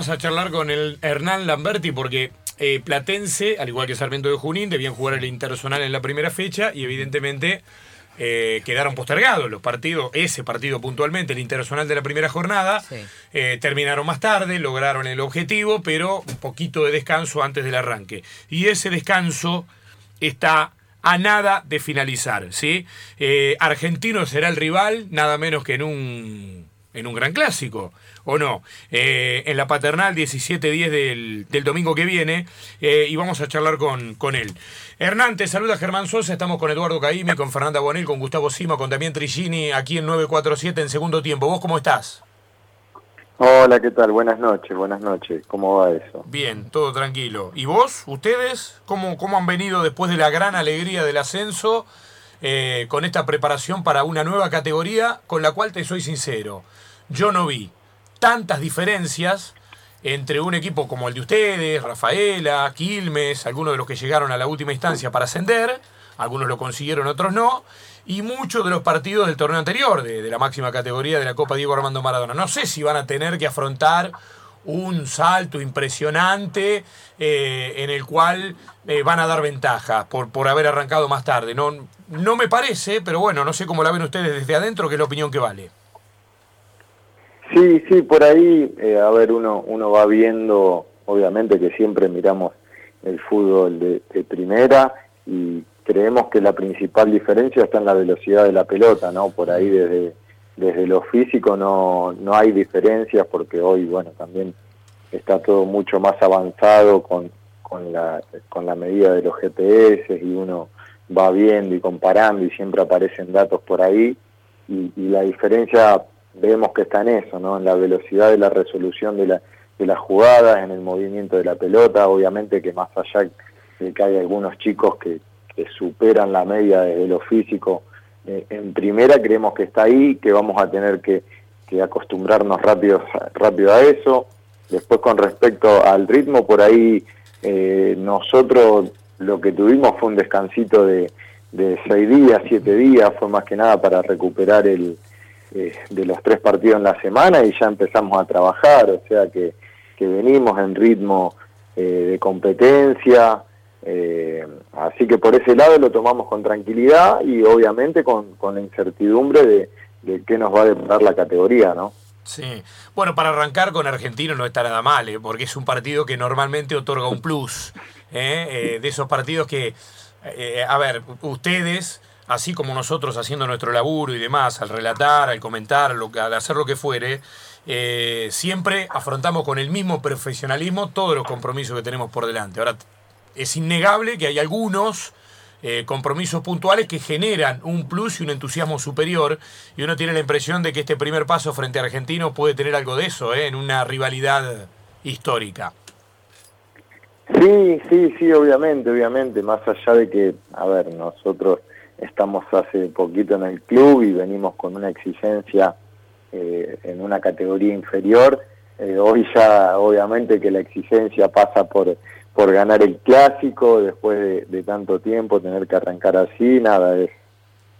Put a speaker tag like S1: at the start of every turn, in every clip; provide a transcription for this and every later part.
S1: vamos a charlar con el Hernán Lamberti porque eh, Platense, al igual que Sarmiento de Junín, debían jugar el Interzonal en la primera fecha y evidentemente eh, quedaron postergados los partidos, ese partido puntualmente, el Interzonal de la primera jornada, eh, terminaron más tarde, lograron el objetivo, pero un poquito de descanso antes del arranque. Y ese descanso está a nada de finalizar, ¿sí? Argentino será el rival, nada menos que en un, en un gran clásico o no, eh, en la paternal 17-10 del, del, domingo que viene eh, y vamos a charlar con, con él. Hernán, te saluda Germán Sosa, estamos con Eduardo Caime, con Fernanda Bonel, con Gustavo Sima, con Damián Trigini, aquí en 947 en segundo tiempo. ¿Vos cómo estás?
S2: Hola, ¿qué tal? Buenas noches, buenas noches. ¿Cómo va eso?
S1: Bien, todo tranquilo. ¿Y vos, ustedes, cómo, cómo han venido después de la gran alegría del ascenso eh, con esta preparación para una nueva categoría con la cual te soy sincero? Yo no vi tantas diferencias entre un equipo como el de ustedes, Rafaela, Quilmes, algunos de los que llegaron a la última instancia para ascender, algunos lo consiguieron, otros no, y muchos de los partidos del torneo anterior, de, la máxima categoría de la Copa Diego Armando Maradona. No sé si van a tener que afrontar un salto impresionante eh, en el cual eh, van a dar ventaja por, por haber arrancado más tarde. No, no me parece, pero bueno, no sé cómo la ven ustedes desde adentro, qué es la opinión que vale.
S2: Sí, sí, por ahí, eh, a ver, uno, uno va viendo, obviamente que siempre miramos el fútbol de, primera y creemos que la principal diferencia está en la velocidad de la pelota, ¿no? Por ahí desde, desde lo físico no, no hay diferencias porque hoy, bueno, también está todo mucho más avanzado con, con, la, con la medida de los GPS y uno va viendo y comparando y siempre aparecen datos por ahí y, y la diferencia vemos que está en eso, ¿no? En la velocidad de la resolución de, la, de las jugadas, en el movimiento de la pelota, obviamente que más allá de que hay algunos chicos que, que superan la media desde lo físico, eh, en primera creemos que está ahí, que vamos a tener que, que acostumbrarnos rápido, rápido a eso. Después con respecto al ritmo, por ahí eh, nosotros lo que tuvimos fue un descansito de, de seis días, siete días, fue más que nada para recuperar el, eh, de los tres partidos en la semana y ya empezamos a trabajar, o sea que, que venimos en ritmo eh, de competencia, eh, así que por ese lado lo tomamos con tranquilidad y obviamente con, con la incertidumbre de, de qué nos va a deparar la categoría, ¿no?
S1: Sí, bueno, para arrancar con Argentino no está nada mal, porque es un partido que normalmente otorga un plus, de esos partidos que, a ver, ustedes así como nosotros haciendo nuestro laburo y demás, al relatar, al comentar, al hacer lo que fuere, eh, siempre afrontamos con el mismo profesionalismo todos los compromisos que tenemos por delante. Ahora, es innegable que hay algunos eh, compromisos puntuales que generan un plus y un entusiasmo superior y uno tiene la impresión de que este primer paso frente a Argentino puede tener algo de eso, eh, en una rivalidad histórica.
S2: Sí, sí, sí, obviamente, obviamente, más allá de que, a ver, nosotros estamos hace poquito en el club y venimos con una exigencia eh, en una categoría inferior. Eh, hoy ya obviamente que la exigencia pasa por, por ganar el clásico después de, tanto tiempo, tener que arrancar así, nada, es,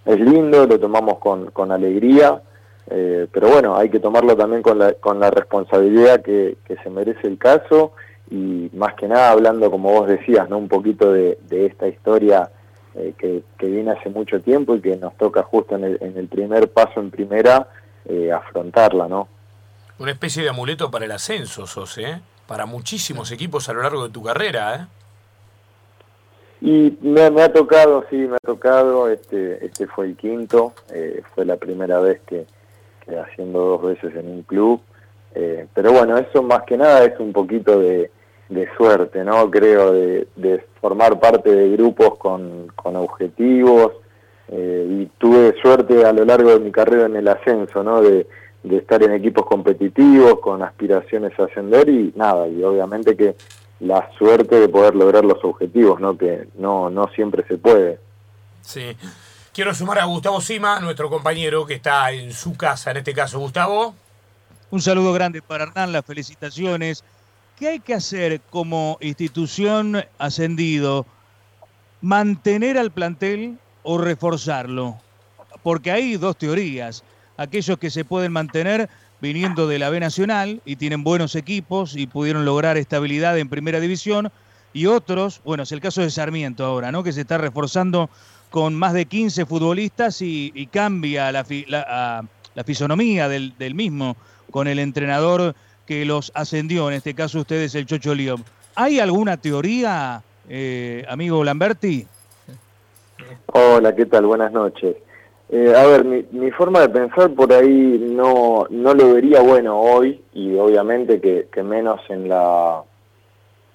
S2: es lindo, lo tomamos con, con alegría, eh, pero bueno, hay que tomarlo también con la, con la responsabilidad que, que se merece el caso y más que nada hablando, como vos decías, ¿no? un poquito de, de esta historia eh, que, viene hace mucho tiempo y que nos toca justo en el, primer paso en primera eh, afrontarla, ¿no?
S1: Una especie de amuleto para el ascenso, sos, ¿eh? Para muchísimos equipos a lo largo de tu carrera, ¿eh?
S2: Y me, ha tocado, sí, me ha tocado, este, este fue el quinto, eh, fue la primera vez que, que, haciendo dos veces en un club, pero bueno, eso más que nada es un poquito de, de suerte, ¿no? Creo, de, de formar parte de grupos con, con objetivos eh, y tuve suerte a lo largo de mi carrera en el ascenso, ¿no? De, de estar en equipos competitivos, con aspiraciones a ascender y nada, y obviamente que la suerte de poder lograr los objetivos, ¿no? Que no, no siempre se puede.
S1: Sí. Quiero sumar a Gustavo Sima, nuestro compañero que está en su casa, en este caso, Gustavo.
S3: Un saludo grande para Hernán, las felicitaciones ¿Qué hay que hacer como institución ascendido? ¿Mantener al plantel o reforzarlo? Porque hay dos teorías. Aquellos que se pueden mantener viniendo de la B Nacional y tienen buenos equipos y pudieron lograr estabilidad en primera división. Y otros, bueno, es el caso de Sarmiento ahora, ¿no? Que se está reforzando con más de 15 futbolistas y, cambia la, la, fisonomía del, mismo con el entrenador que los ascendió, en este caso ustedes el Chocho León. ¿Hay alguna teoría, eh, amigo Lamberti?
S2: Hola, ¿qué tal? Buenas noches. Eh, a ver, mi, forma de pensar por ahí no, no lo vería bueno hoy y obviamente que, menos en la,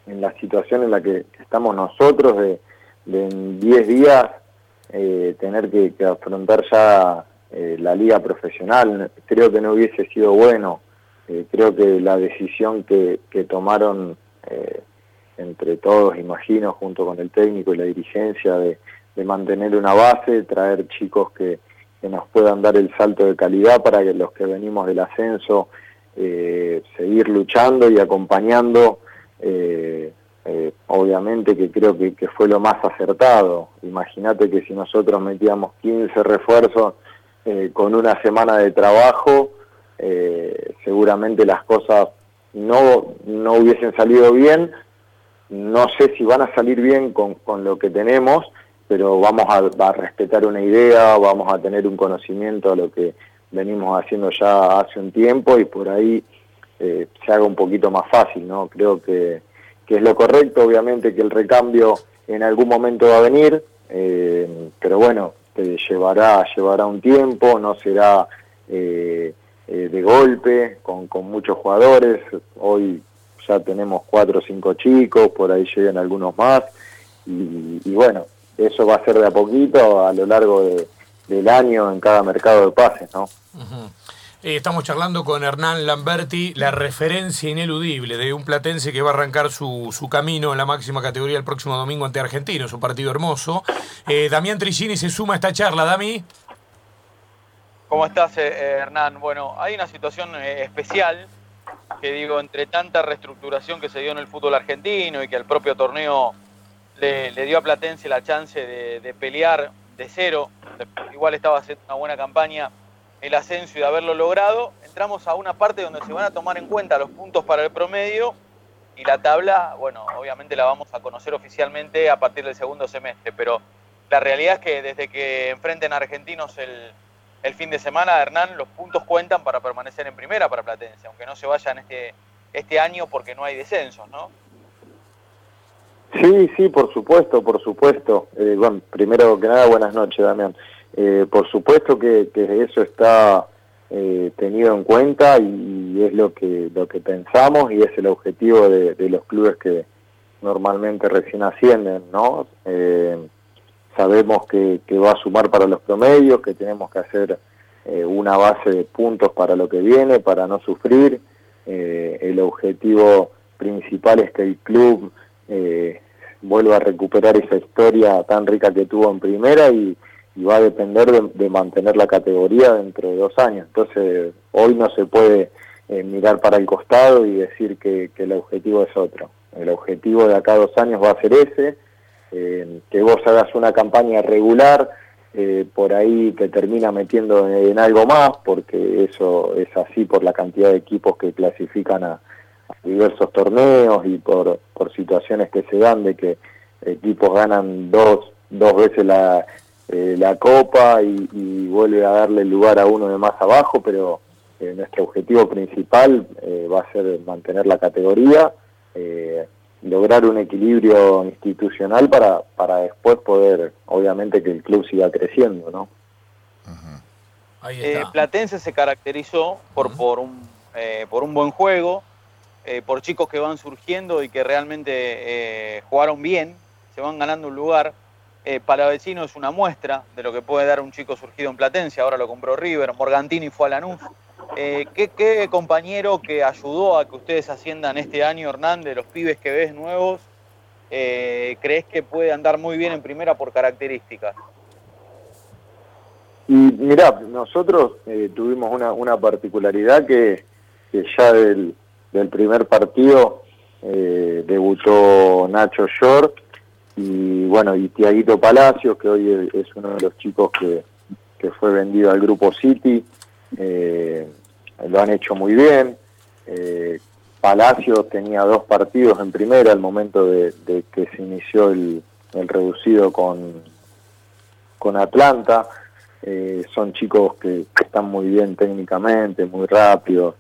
S2: en la situación en la que estamos nosotros de, en 10 días eh, tener que, afrontar ya eh, la liga profesional. Creo que no hubiese sido bueno. Creo que la decisión que, que tomaron entre todos, imagino, junto con el técnico y la dirigencia de de mantener una base, traer chicos que, nos puedan dar el salto de calidad para que los que venimos del ascenso eh, seguir luchando y acompañando, eh, eh, obviamente que creo que, fue lo más acertado. Imagínate que si nosotros metíamos 15 refuerzos con una semana de trabajo, seguramente las cosas no, no hubiesen salido bien. No sé si van a salir bien con, con lo que tenemos, pero vamos a, respetar una idea, vamos a tener un conocimiento de lo que venimos haciendo ya hace un tiempo y por ahí eh, se haga un poquito más fácil, ¿no? Creo que, es lo correcto, obviamente que el recambio en algún momento va a venir, eh, pero bueno, llevará, llevará un tiempo, no será eh, de golpe, con, con muchos jugadores, hoy ya tenemos cuatro o cinco chicos, por ahí llegan algunos más, y, bueno, eso va a ser de a poquito a lo largo del año en cada mercado de pases, ¿no?
S1: Eh, estamos charlando con Hernán Lamberti, la referencia ineludible de un platense que va a arrancar su, su camino en la máxima categoría el próximo domingo ante Argentinos, un partido hermoso. Eh, Damián Trigini se suma a esta charla, Dami.
S4: ¿Cómo estás, eh, Hernán? Bueno, hay una situación especial que digo, entre tanta reestructuración que se dio en el fútbol argentino y que el propio torneo le, dio a Platense la chance de, pelear de cero. Igual estaba haciendo una buena campaña el ascenso y de haberlo logrado. Entramos a una parte donde se van a tomar en cuenta los puntos para el promedio y la tabla, bueno, obviamente la vamos a conocer oficialmente a partir del segundo semestre, pero la realidad es que desde que enfrenten a Argentinos el, el fin de semana, Hernán, los puntos cuentan para permanecer en primera para Platense, aunque no se vayan este, este año porque no hay descensos, ¿no?
S2: Sí, sí, por supuesto, por supuesto. Eh, bueno, primero que nada, buenas noches, Damián. Eh, por supuesto que, eso está eh, tenido en cuenta y, es lo que lo que pensamos y es el objetivo de, los clubes que normalmente recién ascienden, ¿no? Sabemos que, que, va a sumar para los promedios, que tenemos que hacer una base de puntos para lo que viene, para no sufrir. el objetivo principal es que el club eh, vuelva a recuperar esa historia tan rica que tuvo en primera y, va a depender de, mantener la categoría dentro de dos años. Entonces, hoy no se puede eh, mirar para el costado y decir que, el objetivo es otro. El objetivo de acá dos años va a ser ese, eh, que vos hagas una campaña regular, eh, por ahí te termina metiendo en, algo más, porque eso es así por la cantidad de equipos que clasifican a, diversos torneos y por, por situaciones que se dan de que equipos ganan dos, dos veces la, eh, la copa y, vuelve a darle lugar a uno de más abajo, pero eh, nuestro objetivo principal eh, va a ser mantener la categoría, lograr un equilibrio institucional para, para después poder, obviamente, que el club siga creciendo, ¿no?
S4: Platense se caracterizó por, por, un, por un buen juego, eh, por chicos que van surgiendo y que realmente eh, jugaron bien, se van ganando un lugar. Eh, para vecino es una muestra de lo que puede dar un chico surgido en Platense, ahora lo compró River, Morgantini fue a Lanús. ¿Qué, compañero que ayudó a que ustedes asciendan este año, Hernán, de los pibes que ves nuevos, crees que puede andar muy bien en primera por características?
S2: Y mirá, nosotros tuvimos una, particularidad que, que ya del, primer partido eh, debutó Nacho Short y bueno, y Tiaguito Palacios, que hoy es uno de los chicos que, fue vendido al grupo City. Eh, lo han hecho muy bien. Eh, Palacio tenía dos partidos en primera al momento de, que se inició el, reducido con, con Atlanta. Eh, son chicos que, están muy bien técnicamente, muy rápidos.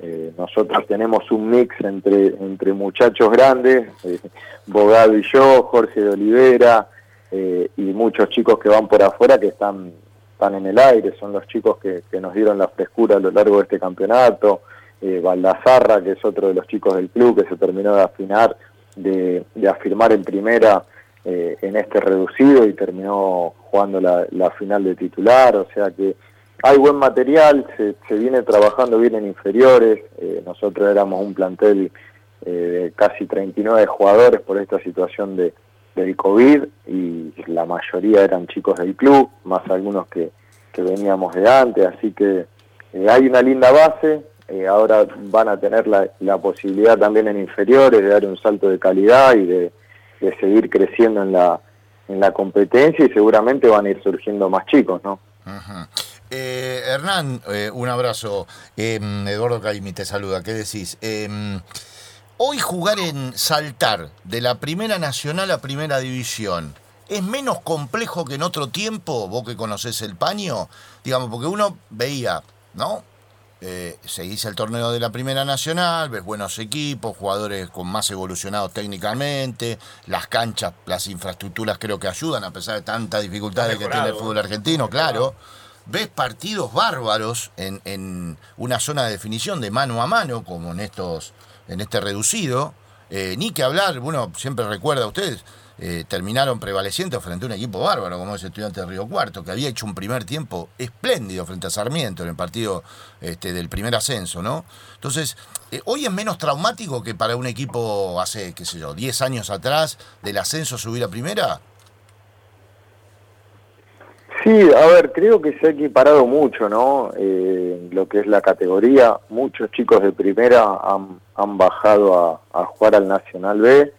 S2: Eh, nosotros tenemos un mix entre, entre muchachos grandes, eh, Bogado y yo, Jorge de Olivera, y muchos chicos que van por afuera que están, están en el aire, son los chicos que, que nos dieron la frescura a lo largo de este campeonato. Eh, Baldazarra, que es otro de los chicos del club que se terminó de afinar, de, afirmar en primera eh, en este reducido y terminó jugando la, final de titular, o sea que hay buen material, se, viene trabajando bien en inferiores, eh, nosotros éramos un plantel eh, de casi 39 jugadores por esta situación de, del COVID y la mayoría eran chicos del club, más algunos que, que veníamos de antes, así que hay una linda base, eh, ahora van a tener la, posibilidad también en inferiores de dar un salto de calidad y de, seguir creciendo en la, en la competencia y seguramente van a ir surgiendo más chicos, ¿no?
S5: Eh, Hernán, eh, un abrazo. Eduardo Caimi te saluda. ¿Qué decís? Hoy jugar en saltar de la Primera Nacional a Primera División, ¿es menos complejo que en otro tiempo, vos que conocés el paño? Digamos, porque uno veía, ¿no? eh, seguís el torneo de la Primera Nacional, ves buenos equipos, jugadores con más evolucionados técnicamente, las canchas, las infraestructuras creo que ayudan a pesar de tantas dificultades que tiene el fútbol argentino, claro. Ves partidos bárbaros en, en, una zona de definición de mano a mano, como en estos, en este reducido. Eh, ni que hablar, bueno, siempre recuerda a ustedes, eh, terminaron prevalecientes frente a un equipo bárbaro como es Estudiante de Río Cuarto, que había hecho un primer tiempo espléndido frente a Sarmiento en el partido este, del primer ascenso, ¿no? Entonces, eh, hoy es menos traumático que para un equipo hace, qué sé yo, 10 años atrás del ascenso subir a primera.
S2: Sí, a ver, creo que se ha equiparado mucho, ¿no? Eh, lo que es la categoría. Muchos chicos de primera han, han bajado a, a jugar al Nacional B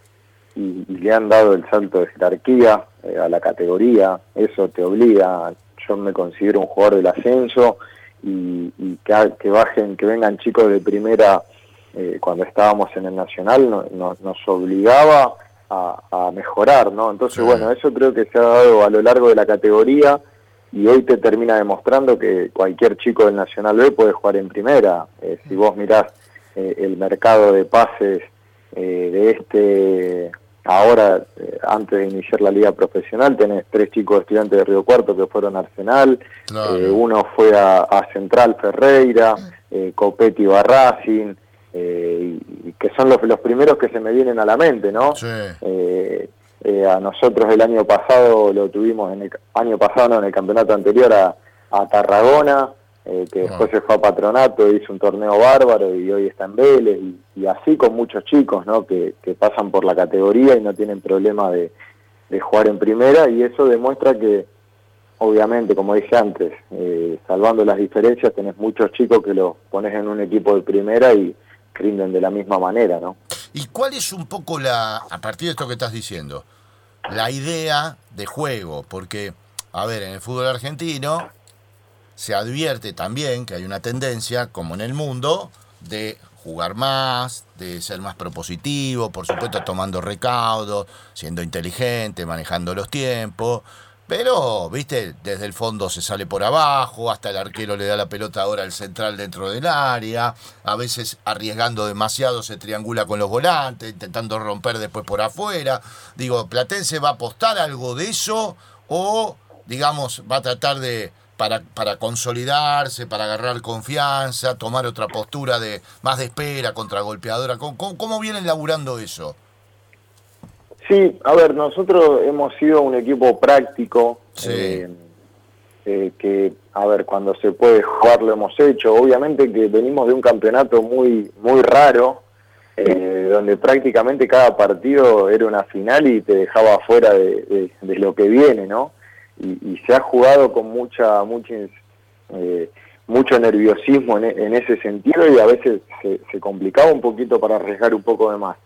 S2: y, le han dado el salto de jerarquía eh, a la categoría, eso te obliga, yo me considero un jugador del ascenso y, que, bajen, que vengan chicos de primera eh, cuando estábamos en el Nacional nos obligaba a, mejorar, ¿no? Entonces, bueno, eso creo que se ha dado a lo largo de la categoría y hoy te termina demostrando que cualquier chico del Nacional B puede jugar en primera. Eh, si vos mirás el mercado de pases de este Ahora, eh, antes de iniciar la liga profesional, tenés tres chicos estudiantes de Río Cuarto que fueron a Arsenal, eh, uno fue a, Central Ferreira, eh, Copetti va a eh, y, que son los, los primeros que se me vienen a la mente, ¿no? A nosotros el año pasado lo tuvimos, en el año pasado, no, en el campeonato anterior a, a Tarragona, eh, que después se fue a Patronato, hizo un torneo bárbaro y hoy está en Vélez, y, así con muchos chicos ¿no? que, pasan por la categoría y no tienen problema de, jugar en primera, y eso demuestra que, obviamente, como dije antes, eh, salvando las diferencias, tenés muchos chicos que los pones en un equipo de primera y rinden de la misma manera, ¿no?
S5: ¿Y cuál es un poco la, a partir de esto que estás diciendo, la idea de juego? Porque, a ver, en el fútbol argentino se advierte también que hay una tendencia, como en el mundo, de jugar más, de ser más propositivo, por supuesto tomando recaudos, siendo inteligente, manejando los tiempos. Pero, viste, desde el fondo se sale por abajo, hasta el arquero le da la pelota ahora al central dentro del área, a veces arriesgando demasiado se triangula con los volantes, intentando romper después por afuera. Digo, ¿Platense va a apostar algo de eso o, digamos, va a tratar de para, para consolidarse, para agarrar confianza, tomar otra postura de más de espera, contragolpeadora? ¿Cómo, cómo, vienen laburando eso?
S2: Sí, a ver, nosotros hemos sido un equipo práctico, eh, eh, que, a ver, cuando se puede jugar lo hemos hecho. Obviamente que venimos de un campeonato muy, muy raro, eh, donde prácticamente cada partido era una final y te dejaba fuera de, de lo que viene, ¿no? y, se ha jugado con mucha, mucha eh, mucho nerviosismo en, ese sentido y a veces se, complicaba un poquito para arriesgar un poco de más.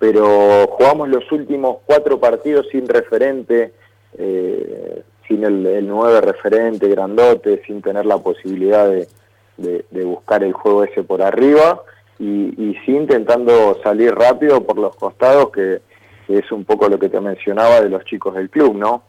S2: Pero jugamos los últimos cuatro partidos sin referente, eh, sin el, nueve referente grandote, sin tener la posibilidad de, buscar el juego ese por arriba y, y sí intentando salir rápido por los costados, que es un poco lo que te mencionaba de los chicos del club, ¿no?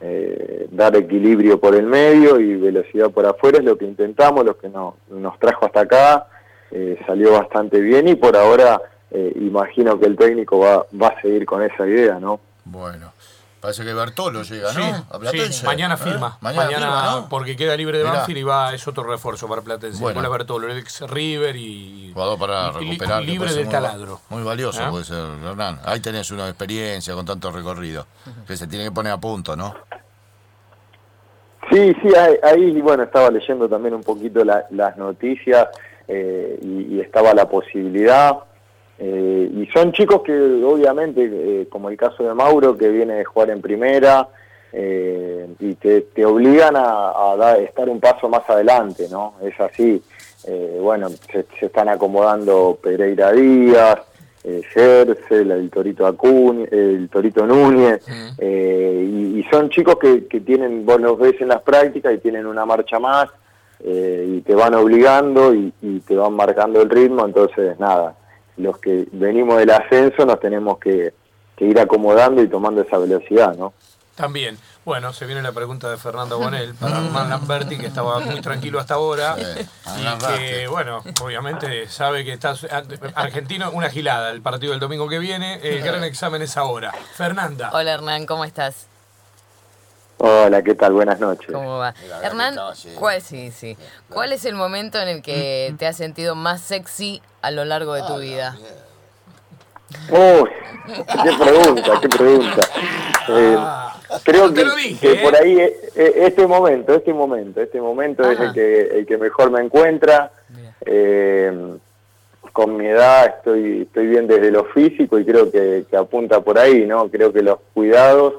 S2: Eh, dar equilibrio por el medio y velocidad por afuera es lo que intentamos, lo que no, nos trajo hasta acá, eh, salió bastante bien y por ahora eh, imagino que el técnico va, va a seguir con esa idea, ¿no?
S5: Bueno, parece que Bertolo llega,
S1: Sí,
S5: ¿no? A Platense.
S1: sí, mañana
S5: ¿Eh?
S1: firma.
S5: Mañana,
S1: Mañana,
S5: firma, ¿no?
S1: porque queda libre de
S5: Mirá.
S1: Banfield y va, es otro refuerzo para Platense.
S5: Bueno.
S1: Bueno. Bertolo, el ex River y.
S5: Jugador para recuperar.
S1: Libre del
S5: muy-
S1: taladro.
S5: Muy valioso
S1: ¿Ah?
S5: puede ser, Hernán. Ahí tenés una experiencia con tanto recorrido. Que se tiene que poner a punto, ¿no?
S2: Sí, sí, ahí, ahí, bueno, estaba leyendo también un poquito la- las noticias eh, y, y estaba la posibilidad. Eh, y son chicos que obviamente, eh, como el caso de Mauro, que viene de jugar en primera, eh, y te, te obligan a, a dar- estar un paso más adelante, ¿no? Es así. Eh, bueno, se, se están acomodando Pereira Díaz, eh, Gercel, el Torito Acuña, el Torito Núñez, eh, y, y son chicos que, que tienen, vos los ves en las prácticas y tienen una marcha más, eh, y te van obligando y, y te van marcando el ritmo, entonces nada, los que venimos del ascenso nos tenemos que, que ir acomodando y tomando esa velocidad, ¿no?
S1: También. Bueno, se viene la pregunta de Fernando Bonel para Hernán Lamberti, que estaba muy tranquilo hasta ahora.
S5: Sí,
S1: Y que, bueno, obviamente sabe que está argentino, una gilada el partido del domingo que viene. El gran examen es ahora. Fernanda.
S6: Hola Hernán, ¿cómo estás?
S2: Hola, ¿qué tal? Buenas noches.
S6: ¿Cómo va? Hernán. ¿cuál, sí, sí. ¿cuál es el momento en el que te has sentido más sexy a lo largo de tu vida?
S2: Uy, qué pregunta, qué pregunta. Eh, creo
S1: Ah, te
S2: que, que
S1: ¿eh?
S2: por ahí eh, este momento, este momento, este momento es el que, el que mejor me encuentra. Eh, con mi edad estoy, estoy bien desde lo físico y creo que, que apunta por ahí, ¿no? Creo que los cuidados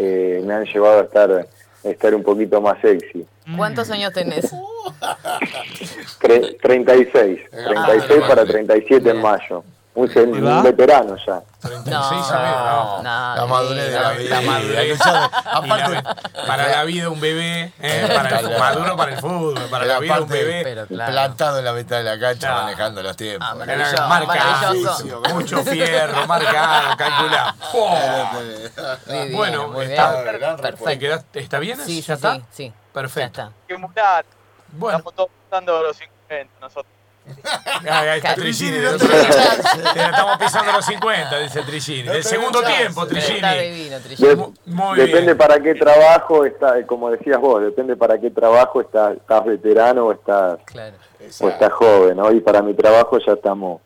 S2: eh, me han llevado a estar, a estar un poquito más sexy.
S6: ¿Cuántos años tenés?
S2: Tre- 36, 36 para 37 en mayo. Un, veterano ya.
S1: 36
S6: No,
S1: no.
S6: no,
S5: La madurez de la vida.
S1: La madurez.
S5: Aparte,
S1: para la vida un bebé, eh, para el, maduro para el fútbol, para la vida un bebé.
S6: Pero claro.
S5: plantado en la mitad de la cancha,
S1: No.
S5: manejando los tiempos.
S6: Ah,
S1: Era
S6: maravilloso, maravilloso.
S1: mucho fierro, marcado, calculado. Bueno,
S6: muy
S1: está-
S6: bien.
S5: gran
S1: ¿Te
S6: Perfecto.
S1: quedaste- ¿Está bien?
S6: Sí,
S1: ¿Ya
S6: sí,
S1: está?
S6: sí, sí.
S1: Perfecto.
S6: Ya está.
S1: Bueno,
S4: estamos todos los 50 nosotros.
S1: ahí está. Trigini.
S5: No
S1: Estamos pisando los 50, dice Trigini.
S5: No
S1: Del segundo
S5: chance.
S1: tiempo,
S6: está
S1: Trigini.
S6: divino, Trillini.
S2: De-
S1: Mu- muy
S2: depende
S1: bien.
S2: para qué trabajo está, como decías vos, depende para qué trabajo está, estás veterano o estás,
S6: Claro.
S2: o estás joven, ¿no? Y para mi trabajo ya estamos,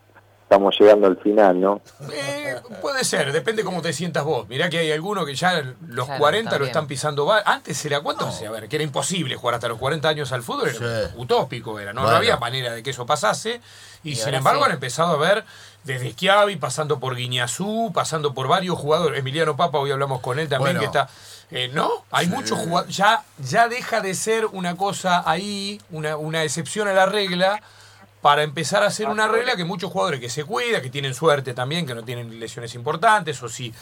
S2: estamos llegando al final, ¿no?
S1: Eh, puede ser, depende cómo te sientas vos. Mirá que hay algunos que ya los
S6: Claro,
S1: 40 lo están pisando. Antes era, ¿cuánto? A ver, que era imposible jugar hasta los 40 años al fútbol, era
S5: Sí.
S1: utópico, era, ¿no? No había manera de que eso pasase. Y,
S6: Y
S1: sin embargo
S6: sí.
S1: han empezado a ver desde Schiavi, pasando por Guiñazú, pasando por varios jugadores. Emiliano Papa, hoy hablamos con él también,
S5: Bueno.
S1: que está. eh, ¿No? Hay muchos jugadores. Ya, ya deja de ser una cosa ahí, una, una excepción a la regla, para empezar a hacer una regla que muchos jugadores que se cuidan, que tienen suerte también, que no tienen lesiones importantes, o si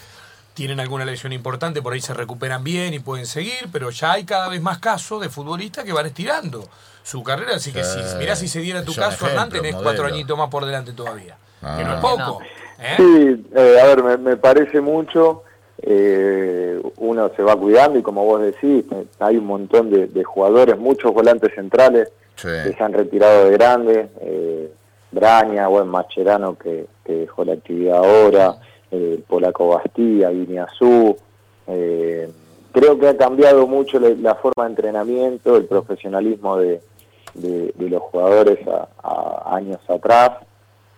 S1: tienen alguna lesión importante, por ahí se recuperan bien y pueden seguir, pero ya hay cada vez más casos de futbolistas que van estirando su carrera, así que si, mirá si se diera tu caso, Hernán, tenés cuatro añitos más por delante todavía. Que no
S5: Ah.
S1: es poco.
S6: No.
S1: ¿eh?
S2: Sí, eh, a ver, me, me parece mucho. Eh, uno se va cuidando y como vos decís, hay un montón de, de jugadores, muchos volantes centrales
S5: Sí.
S2: que se han retirado de grande. Eh, Braña, buen Macherano que, que dejó la actividad ahora, eh, Polaco Bastía, Guineazú. Eh, creo que ha cambiado mucho la, la forma de entrenamiento, el profesionalismo de, de- de los jugadores a, a años atrás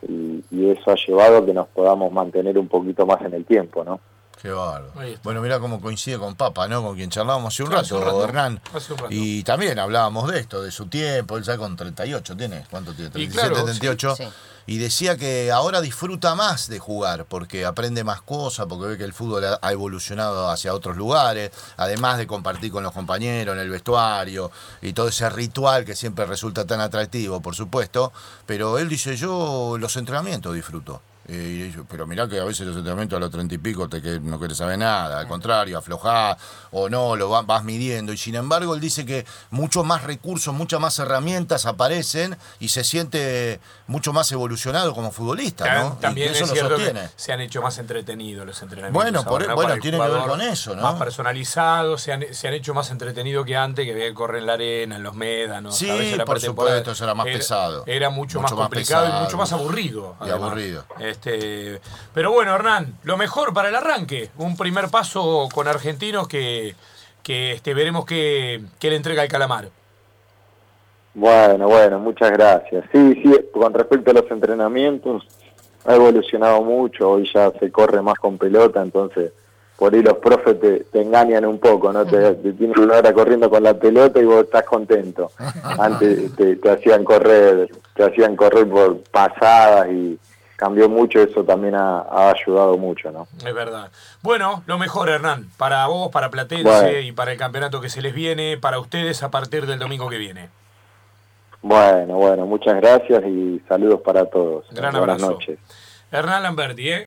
S2: y, y eso ha llevado a que nos podamos mantener un poquito más en el tiempo, ¿no?
S5: Qué bárbaro. Bueno, mira cómo coincide con Papa, ¿no? Con quien charlábamos hace un
S1: Claro,
S5: rato,
S1: hace un rato.
S5: Hernán.
S1: Hace un rato.
S5: Y también hablábamos de esto, de su tiempo. Él ya con 38 tiene. ¿Cuánto tiene?
S1: Y
S5: 37,
S1: claro,
S5: 38.
S6: sí.
S5: Y decía que ahora disfruta más de jugar porque aprende más cosas, porque ve que el fútbol ha evolucionado hacia otros lugares, además de compartir con los compañeros en el vestuario y todo ese ritual que siempre resulta tan atractivo, por supuesto. Pero él dice, yo los entrenamientos disfruto. Eh, y yo, pero mirá que a veces los entrenamientos a los treinta y pico te que no querés saber nada, al contrario, aflojás o no, lo va- vas midiendo. Y sin embargo, él dice que muchos más recursos, muchas más herramientas aparecen y se siente mucho más evolucionado como futbolista, ¿no? Y
S1: También
S5: eso
S1: es
S5: lo
S1: cierto que
S5: sostiene.
S1: se han hecho más entretenidos los entrenamientos.
S5: Bueno, por-
S1: ahora, ¿no?
S5: bueno,
S1: Para
S5: tiene que ver con eso, ¿no?
S1: Más personalizados, se han, se han hecho más entretenidos que antes, que había que correr en la arena, en los médanos.
S5: Sí,
S1: a veces la
S5: por supuesto, eso era más pesado.
S1: Era mucho,
S5: Mucho
S1: más
S5: más
S1: complicado y mucho más aburrido.
S5: Y aburrido.
S1: Este, pero bueno, Hernán, lo mejor para el arranque. Un primer paso con argentinos que, que este, veremos que, que le entrega el calamar.
S2: Bueno, bueno, muchas gracias. Sí, sí, con respecto a los entrenamientos, ha evolucionado mucho, hoy ya se corre más con pelota, entonces por ahí los profes te, te engañan un poco, ¿no? Te, te tienen una hora corriendo con la pelota y vos estás contento. Antes te, te hacían correr, te hacían correr por pasadas y cambió mucho, eso también ha, ha ayudado mucho, ¿no?
S1: Es verdad. Bueno, lo mejor, Hernán, para vos, para Platense
S2: Bueno.
S1: y para el campeonato que se les viene, para ustedes a partir del domingo que viene.
S2: Bueno, bueno, muchas gracias y saludos para todos.
S1: Gran
S2: Buenas
S1: abrazo.
S2: noches.
S1: Hernán Lamberti, ¿eh?